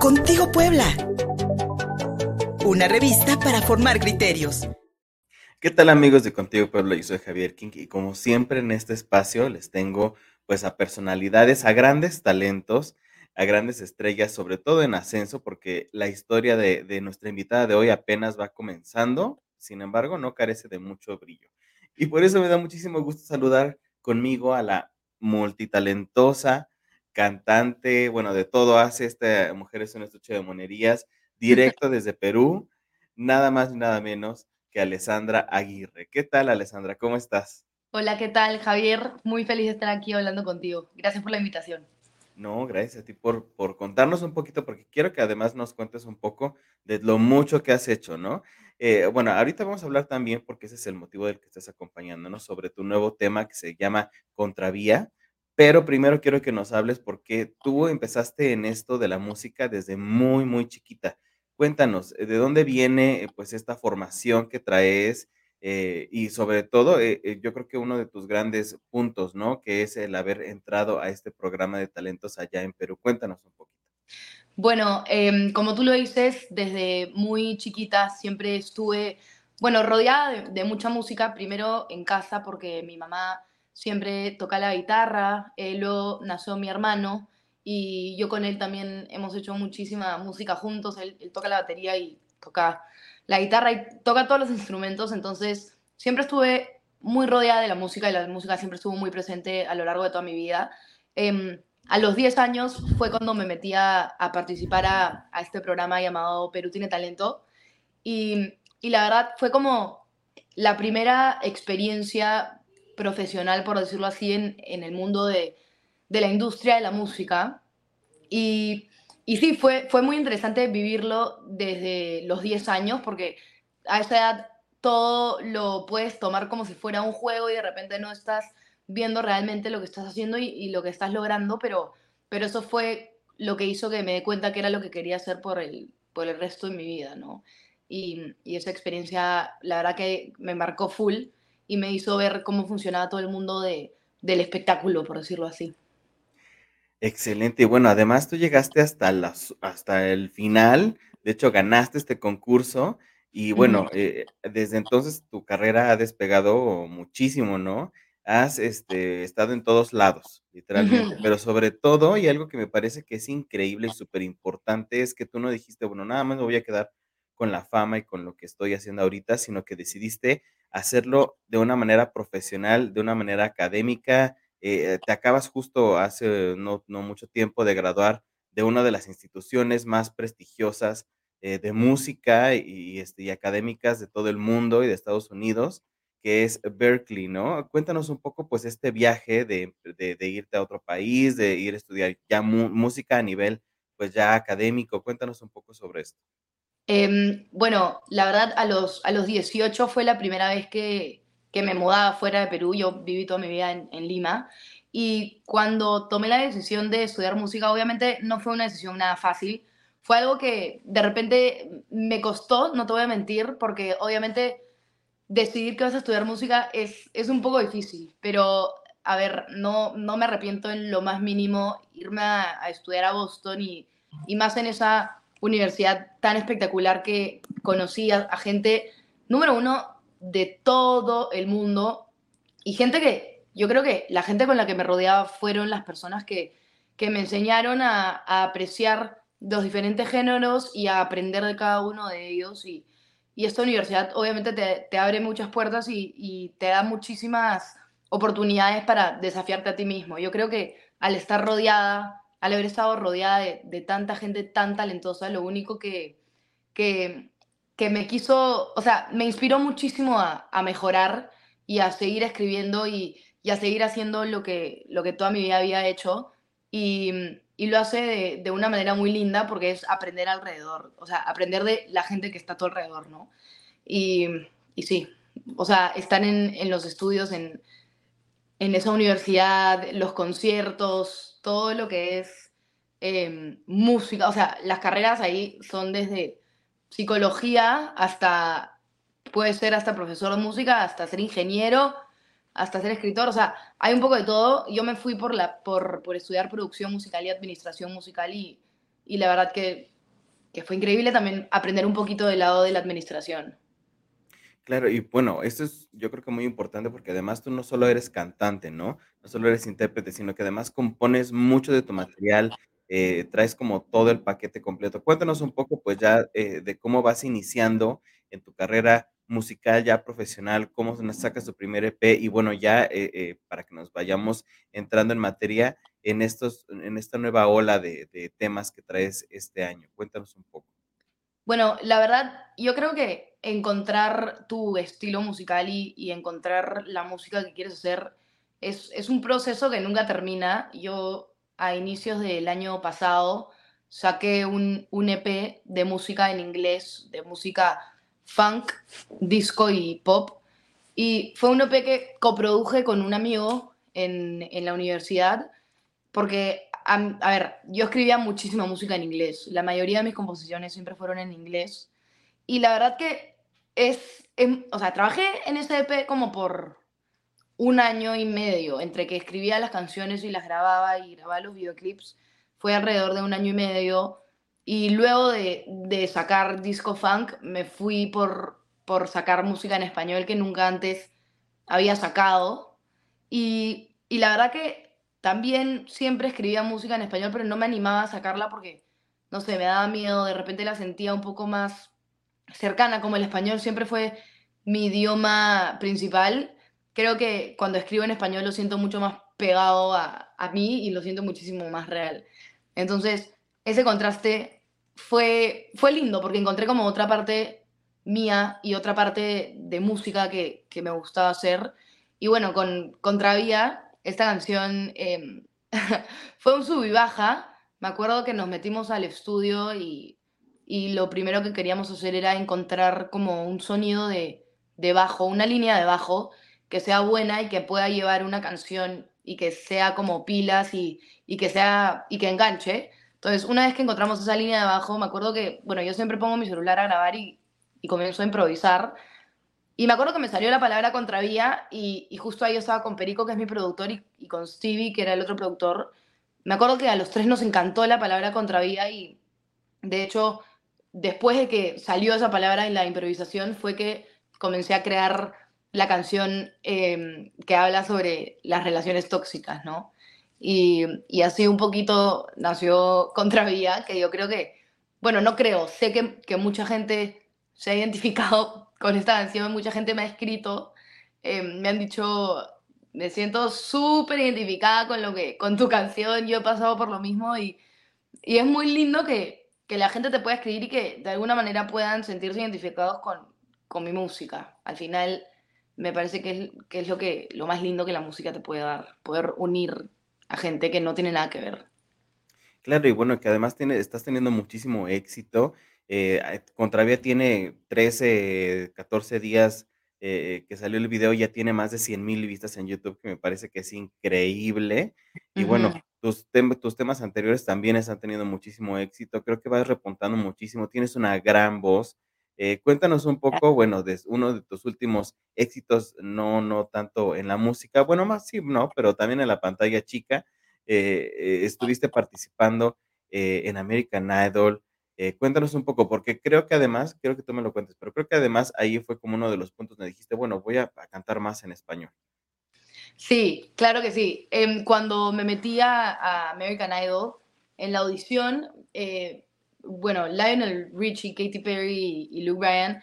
Contigo Puebla. Una revista para formar criterios. ¿Qué tal amigos de Contigo Puebla? Yo soy Javier King y como siempre en este espacio les tengo pues a personalidades, a grandes talentos, a grandes estrellas, sobre todo en ascenso, porque la historia de, de nuestra invitada de hoy apenas va comenzando, sin embargo no carece de mucho brillo. Y por eso me da muchísimo gusto saludar conmigo a la multitalentosa cantante, bueno, de todo hace esta mujer es un estuche de monerías, directo desde Perú, nada más ni nada menos que Alessandra Aguirre. ¿Qué tal, Alessandra? ¿Cómo estás? Hola, ¿qué tal, Javier? Muy feliz de estar aquí hablando contigo. Gracias por la invitación. No, gracias a ti por, por contarnos un poquito, porque quiero que además nos cuentes un poco de lo mucho que has hecho, ¿no? Eh, bueno, ahorita vamos a hablar también, porque ese es el motivo del que estás acompañándonos, sobre tu nuevo tema que se llama Contravía, pero primero quiero que nos hables porque tú empezaste en esto de la música desde muy, muy chiquita. Cuéntanos, ¿de dónde viene pues esta formación que traes? Eh, y sobre todo, eh, eh, yo creo que uno de tus grandes puntos, ¿no? Que es el haber entrado a este programa de talentos allá en Perú. Cuéntanos un poquito. Bueno, em, como tú lo dices, desde muy chiquita siempre estuve, bueno, rodeada de, de mucha música, primero en casa porque mi mamá siempre toca la guitarra, eh, luego nació mi hermano y yo con él también hemos hecho muchísima música juntos, él, toca la batería y toca la guitarra y toca todos los instrumentos, entonces siempre estuve muy rodeada de la música y la música siempre estuvo muy presente a lo largo de toda mi vida. Em, a los 10 años fue cuando me metí a, participar a, a, este programa llamado Perú tiene talento y, y la verdad fue como la primera experiencia profesional, por decirlo así, en, en el mundo de, de, la industria de la música. Y, y, sí, fue, fue muy interesante vivirlo desde los 10 años, porque a esa edad todo lo puedes tomar como si fuera un juego y de repente no estás viendo realmente lo que estás haciendo y, y lo que estás logrando, pero, pero eso fue lo que hizo que me dé cuenta que era lo que quería hacer por el, por el resto de mi vida, ¿no? Y, y, esa experiencia, la verdad que me marcó full y me hizo ver cómo funcionaba todo el mundo de, del espectáculo, por decirlo así. Excelente. Y bueno, además tú llegaste hasta, las, hasta el final, de hecho ganaste este concurso y bueno, eh, desde entonces tu carrera ha despegado muchísimo, ¿no? Has este, estado en todos lados, literalmente, pero sobre todo, y algo que me parece que es increíble y súper importante, es que tú no dijiste, bueno, nada más me voy a quedar con la fama y con lo que estoy haciendo ahorita, sino que decidiste hacerlo de una manera profesional, de una manera académica. Eh, te acabas justo hace no, mucho tiempo de graduar de una de las instituciones más prestigiosas eh, de música y, este, académicas de todo el mundo y de Estados Unidos, que es Berkeley, ¿no? Cuéntanos un poco, pues, este viaje de, irte a otro país, de ir a estudiar ya música a nivel, pues, ya académico. Cuéntanos un poco sobre esto. Em, bueno, la verdad, a los, a los 18 fue la primera vez que, que me mudaba fuera de Perú. Yo viví toda mi vida en, Lima. Y cuando tomé la decisión de estudiar música, obviamente no fue una decisión nada fácil. Fue algo que de repente me costó, no te voy a mentir, porque obviamente decidir que vas a estudiar música es, es un poco difícil. Pero, a ver, no, no me arrepiento en lo más mínimo irme a, a estudiar a Boston y, y más en esa universidad tan espectacular que conocí a, gente, número uno, de todo el mundo y gente que yo creo que la gente con la que me rodeaba fueron las personas que, que me enseñaron a, apreciar los diferentes géneros y a aprender de cada uno de ellos. Y, y esta universidad obviamente te, te abre muchas puertas y, y, te da muchísimas oportunidades para desafiarte a ti mismo. Yo creo que al estar rodeada al haber estado rodeada de, tanta gente tan talentosa, lo único que, que, me quiso, o sea, me inspiró muchísimo a, mejorar y a seguir escribiendo y, y, a seguir haciendo lo que, lo que toda mi vida había hecho. Y, y lo hace de, una manera muy linda porque es aprender alrededor, o sea, aprender de la gente que está a tu alrededor, ¿no? Y, y sí, o sea, están en, en los estudios, en, en esa universidad, los conciertos, todo lo que es em, música, o sea, las carreras ahí son desde psicología hasta, puede ser hasta profesor de música, hasta ser ingeniero, hasta ser escritor, o sea, hay un poco de todo. Yo me fui por, la, por, por estudiar producción musical y administración musical y, y la verdad que que fue increíble también aprender un poquito del lado de la administración. Claro, y bueno, esto es yo creo que muy importante porque además tú no solo eres cantante, ¿no? No solo eres intérprete, sino que además compones mucho de tu material, eh, traes como todo el paquete completo. Cuéntanos un poco, pues ya eh, de cómo vas iniciando en tu carrera musical ya profesional, cómo sacas tu primer EP y bueno, ya eh, para que nos vayamos entrando en materia en, estos, en esta nueva ola de, de temas que traes este año. Cuéntanos un poco. Bueno, la verdad, yo creo que encontrar tu estilo musical y, encontrar la música que quieres hacer es, un proceso que nunca termina. Yo a inicios del año pasado saqué un, un EP de música en inglés, de música funk, disco y pop. Y fue un EP que coproduje con un amigo en, en la universidad, porque a, ver, yo escribía muchísima música en inglés. La mayoría de mis composiciones siempre fueron en inglés. Y la verdad que es, em, o sea, trabajé en ese EP como por un año y medio, entre que escribía las canciones y las grababa y grababa los videoclips. Fue alrededor de un año y medio. Y luego de, de sacar disco funk, me fui por, por sacar música en español que nunca antes había sacado. Y, y la verdad que también siempre escribía música en español, pero no me animaba a sacarla porque, no sé, me daba miedo, de repente la sentía un poco más cercana, como el español siempre fue mi idioma principal. Creo que cuando escribo en español lo siento mucho más pegado a, a mí y lo siento muchísimo más real. Entonces, ese contraste fue, fue lindo porque encontré como otra parte mía y otra parte de música que, que me gustaba hacer. Y bueno, con Contravía esta canción em, fue un sub. Me acuerdo que nos metimos al estudio y, y, lo primero que queríamos hacer era encontrar como un sonido de, de bajo, una línea de bajo que sea buena y que pueda llevar una canción y que sea como pilas y, y, que sea y que enganche. Entonces, una vez que encontramos esa línea de bajo, me acuerdo que, bueno, yo siempre pongo mi celular a grabar y, y comienzo a improvisar. Y me acuerdo que me salió la palabra contravía y, y justo ahí yo estaba con Perico, que es mi productor, y, y, con Stevie, que era el otro productor. Me acuerdo que a los tres nos encantó la palabra contravía y de hecho, después de que salió esa palabra en la improvisación, fue que comencé a crear la canción eh, que habla sobre las relaciones tóxicas, ¿no? Y, así un poquito nació Contravía, que yo creo que, bueno, no creo, sé que, que mucha gente se ha identificado con esta canción, mucha gente me ha escrito, eh, me han dicho, me siento súper identificada con, lo que, con tu canción, yo he pasado por lo mismo y, y es muy lindo que, que, la gente te pueda escribir y que de alguna manera puedan sentirse identificados con, con mi música. Al final me parece que es, que es lo, que, lo más lindo que la música te puede dar, poder unir a gente que no tiene nada que ver. Claro, y bueno, que además tiene, estás teniendo muchísimo éxito eh, Contravía tiene 13, 14 días eh, que salió el video, ya tiene más de 100 mil vistas en YouTube, que me parece que es increíble. Y bueno, tus, tus temas anteriores también están teniendo muchísimo éxito. Creo que vas repuntando muchísimo. Tienes una gran voz. Eh, cuéntanos un poco, bueno, de uno de tus últimos éxitos, no, no tanto en la música, bueno, más sí, no, pero también en la pantalla chica. estuviste participando en American Idol. Eh, cuéntanos un poco, porque creo que además, quiero que tú me lo cuentes, pero creo que además ahí fue como uno de los puntos donde dijiste, bueno, voy a, cantar más en español. Sí, claro que sí. Em, cuando me metí a, American Idol, en la audición, eh, bueno, Lionel Richie, Katy Perry y, Luke Bryan,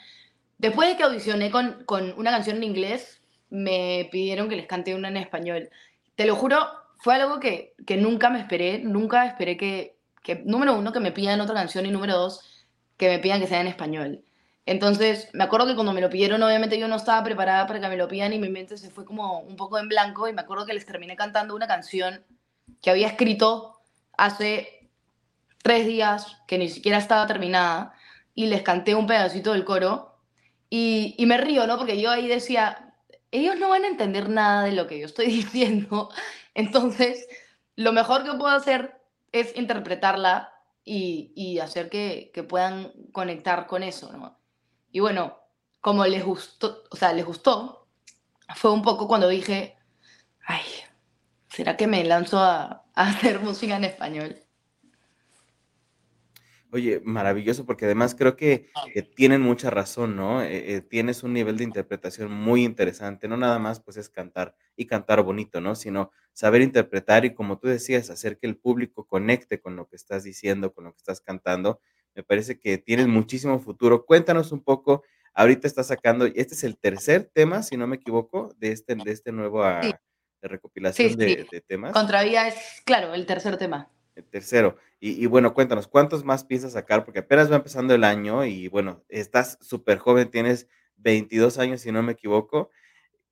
después de que audicioné con, con una canción en inglés, me pidieron que les cante una en español. Te lo juro, fue algo que, que nunca me esperé, nunca esperé que, número uno, que me pidan otra canción y número dos, que me pidan que sea en español. Entonces, me acuerdo que cuando me lo pidieron, obviamente yo no estaba preparada para que me lo pidan y mi mente se fue como un poco en blanco y me acuerdo que les terminé cantando una canción que había escrito hace tres días, que ni siquiera estaba terminada, y les canté un pedacito del coro y, y me río, ¿no? Porque yo ahí decía, ellos no van a entender nada de lo que yo estoy diciendo, entonces lo mejor que puedo hacer es interpretarla y, y hacer que, que, puedan conectar con eso, ¿no? Y bueno, como les gustó, o sea, les gustó, fue un poco cuando dije, ay, ¿será que me lanzo a, a hacer música en español? Oye, maravilloso, porque además creo que que tienen mucha razón, ¿no? Eh eh, tienes un nivel de interpretación muy interesante, no nada más, pues, es cantar y cantar bonito, ¿no? Sino saber interpretar y, como tú decías, hacer que el público conecte con lo que estás diciendo, con lo que estás cantando. Me parece que tienes muchísimo futuro. Cuéntanos un poco, ahorita estás sacando este es el tercer tema, si no me equivoco, de este de este nuevo, Sí. ah, Sí, recopilación sí. de de temas. Contravía es, claro, el tercer tema. Tercero. Y y bueno, cuéntanos, ¿cuántos más piensas sacar? Porque apenas va empezando el año y, bueno, estás superjoven, tienes 22 años, si no me equivoco.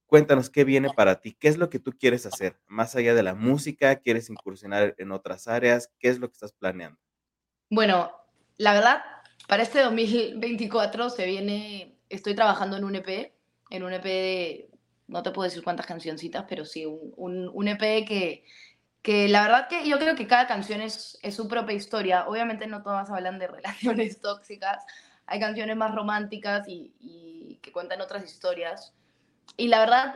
Cuéntanos, ¿qué viene para ti? ¿Qué es lo que tú quieres hacer? Más allá de la música, ¿quieres incursionar en otras áreas? ¿Qué es lo que estás planeando? Bueno, la verdad, para este 2024 se viene estoy trabajando en un EP, en un EP de no te puedo decir cuántas cancioncitas, pero sí, un un un EP que que la verdad que yo creo que cada canción es es su propia historia. Obviamente, no todas hablan de relaciones tóxicas, hay canciones más románticas y y que cuentan otras historias. Y la verdad,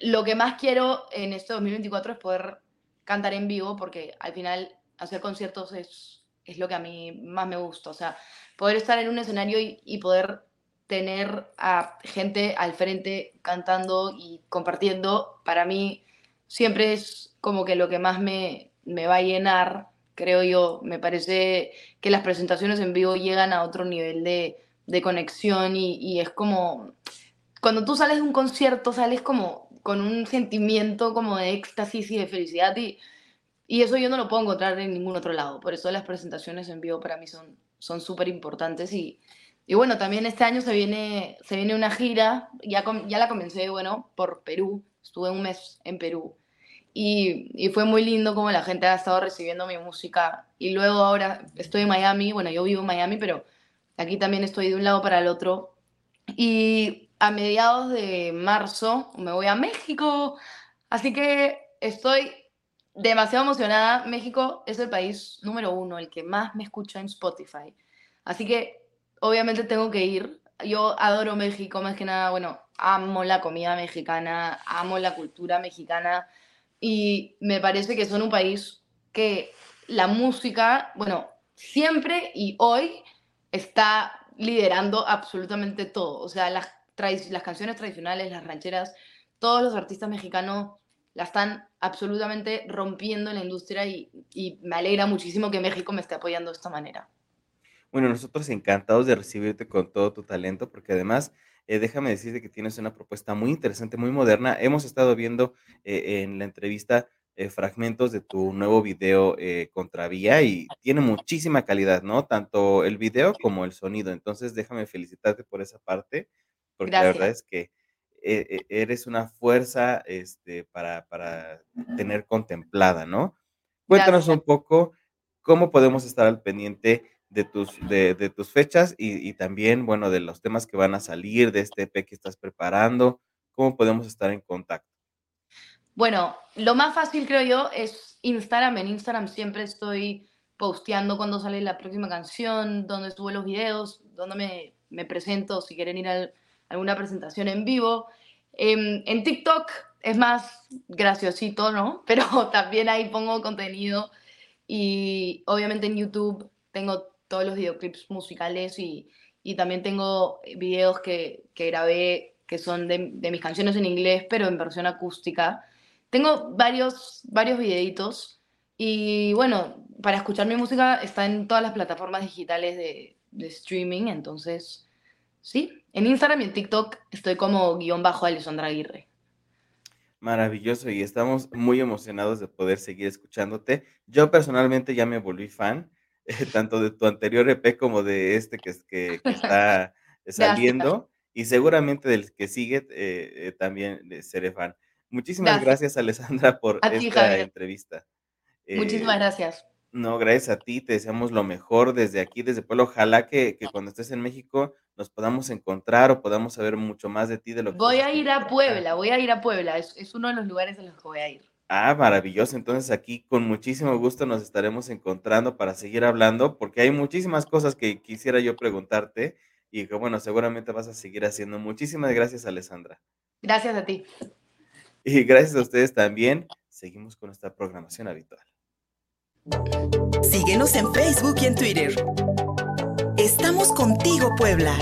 lo que más quiero en este 2024 es poder cantar en vivo, porque al final hacer conciertos es es lo que a mí más me gusta. O sea, poder estar en un escenario y y poder tener a gente al frente cantando y compartiendo, para mí siempre es como que lo que más me me va a llenar, creo yo. Me parece que las presentaciones en vivo llegan a otro nivel de de conexión y y es como cuando tú sales de un concierto, sales como con un sentimiento como de éxtasis y de felicidad, y y eso yo no lo puedo encontrar en ningún otro lado. Por eso las presentaciones en vivo para mí son son superimportantes y y bueno, también este año se viene se viene una gira, ya com ya la comencé, bueno, por Perú, estuve un mes en Perú, y y fue muy lindo cómo la gente ha estado recibiendo mi música. Y luego ahora estoy en Miami, bueno, yo vivo en Miami, pero aquí también estoy de un lado para el otro. Y a mediados de marzo me voy a México, así que estoy demasiado emocionada. México es el país número 1, el que más me escucha en Spotify. Así que, obviamente, tengo que ir. Yo adoro México, más que nada, bueno, amo la comida mexicana, amo la cultura mexicana, y me parece que son un país que la música, bueno, siempre y hoy está liderando absolutamente todo. O sea, las las canciones tradicionales, las rancheras, todos los artistas mexicanos la están absolutamente rompiendo en la industria y y me alegra muchísimo que México me esté apoyando de esta manera. Bueno, nosotros encantados de recibirte con todo tu talento, porque además, eh, déjame decirte que tienes una propuesta muy interesante, muy moderna. Hemos estado viendo, eh, en la entrevista, eh, fragmentos de tu nuevo video, Contravía, y tiene muchísima calidad, ¿no? Tanto el video como el sonido. Entonces, déjame felicitarte por esa parte, porque la verdad es que e eres una fuerza, este, para para tener contemplada, ¿no? Cuéntanos Gracias. un poco, ¿cómo podemos estar al pendiente de tus de de tus fechas y y también, bueno, de los temas que van a salir, de este EP que estás preparando? ¿Cómo podemos estar en contacto? Bueno, lo más fácil, creo yo, es Instagram. En Instagram siempre estoy posteando cuándo sale la próxima canción, dónde subo los videos, dónde me me presento, si quieren ir al alguna presentación en vivo. En en TikTok es más graciosito, ¿no? Pero también ahí pongo contenido y, obviamente, en YouTube tengo todos los videoclips musicales y y también tengo videos que que grabé que son de de mis canciones en inglés, pero en versión acústica. Tengo varios varios videitos y, bueno, para escuchar mi música está en todas las plataformas digitales de de streaming. Entonces, sí, en Instagram y en TikTok estoy como guion bajo Alessandra Aguirre. Maravilloso, y estamos muy emocionados de poder seguir escuchándote. Yo, personalmente, ya me volví fan, tanto de tu anterior EP como de este que que que está saliendo, y seguramente del que sigue, eh eh, también le seré fan. Muchísimas Gracias. gracias, Alessandra, por A esta entrevista. Muchísimas Eh, gracias. no, gracias a ti, te deseamos lo mejor desde aquí, desde Puebla. Ojalá que que cuando estés en México nos podamos encontrar o podamos saber mucho más de ti, de lo que Voy a ir a. Puebla, voy a ir a Puebla, es es uno de los lugares en los que voy a ir. Ah, maravilloso. Entonces, aquí con muchísimo gusto nos estaremos encontrando para seguir hablando, porque hay muchísimas cosas que quisiera yo preguntarte y que, bueno, seguramente vas a seguir haciendo. Muchísimas gracias, Alessandra. Gracias a ti. Y gracias a ustedes también. Seguimos con nuestra programación habitual. Síguenos en Facebook y en Twitter. Estamos contigo, Puebla.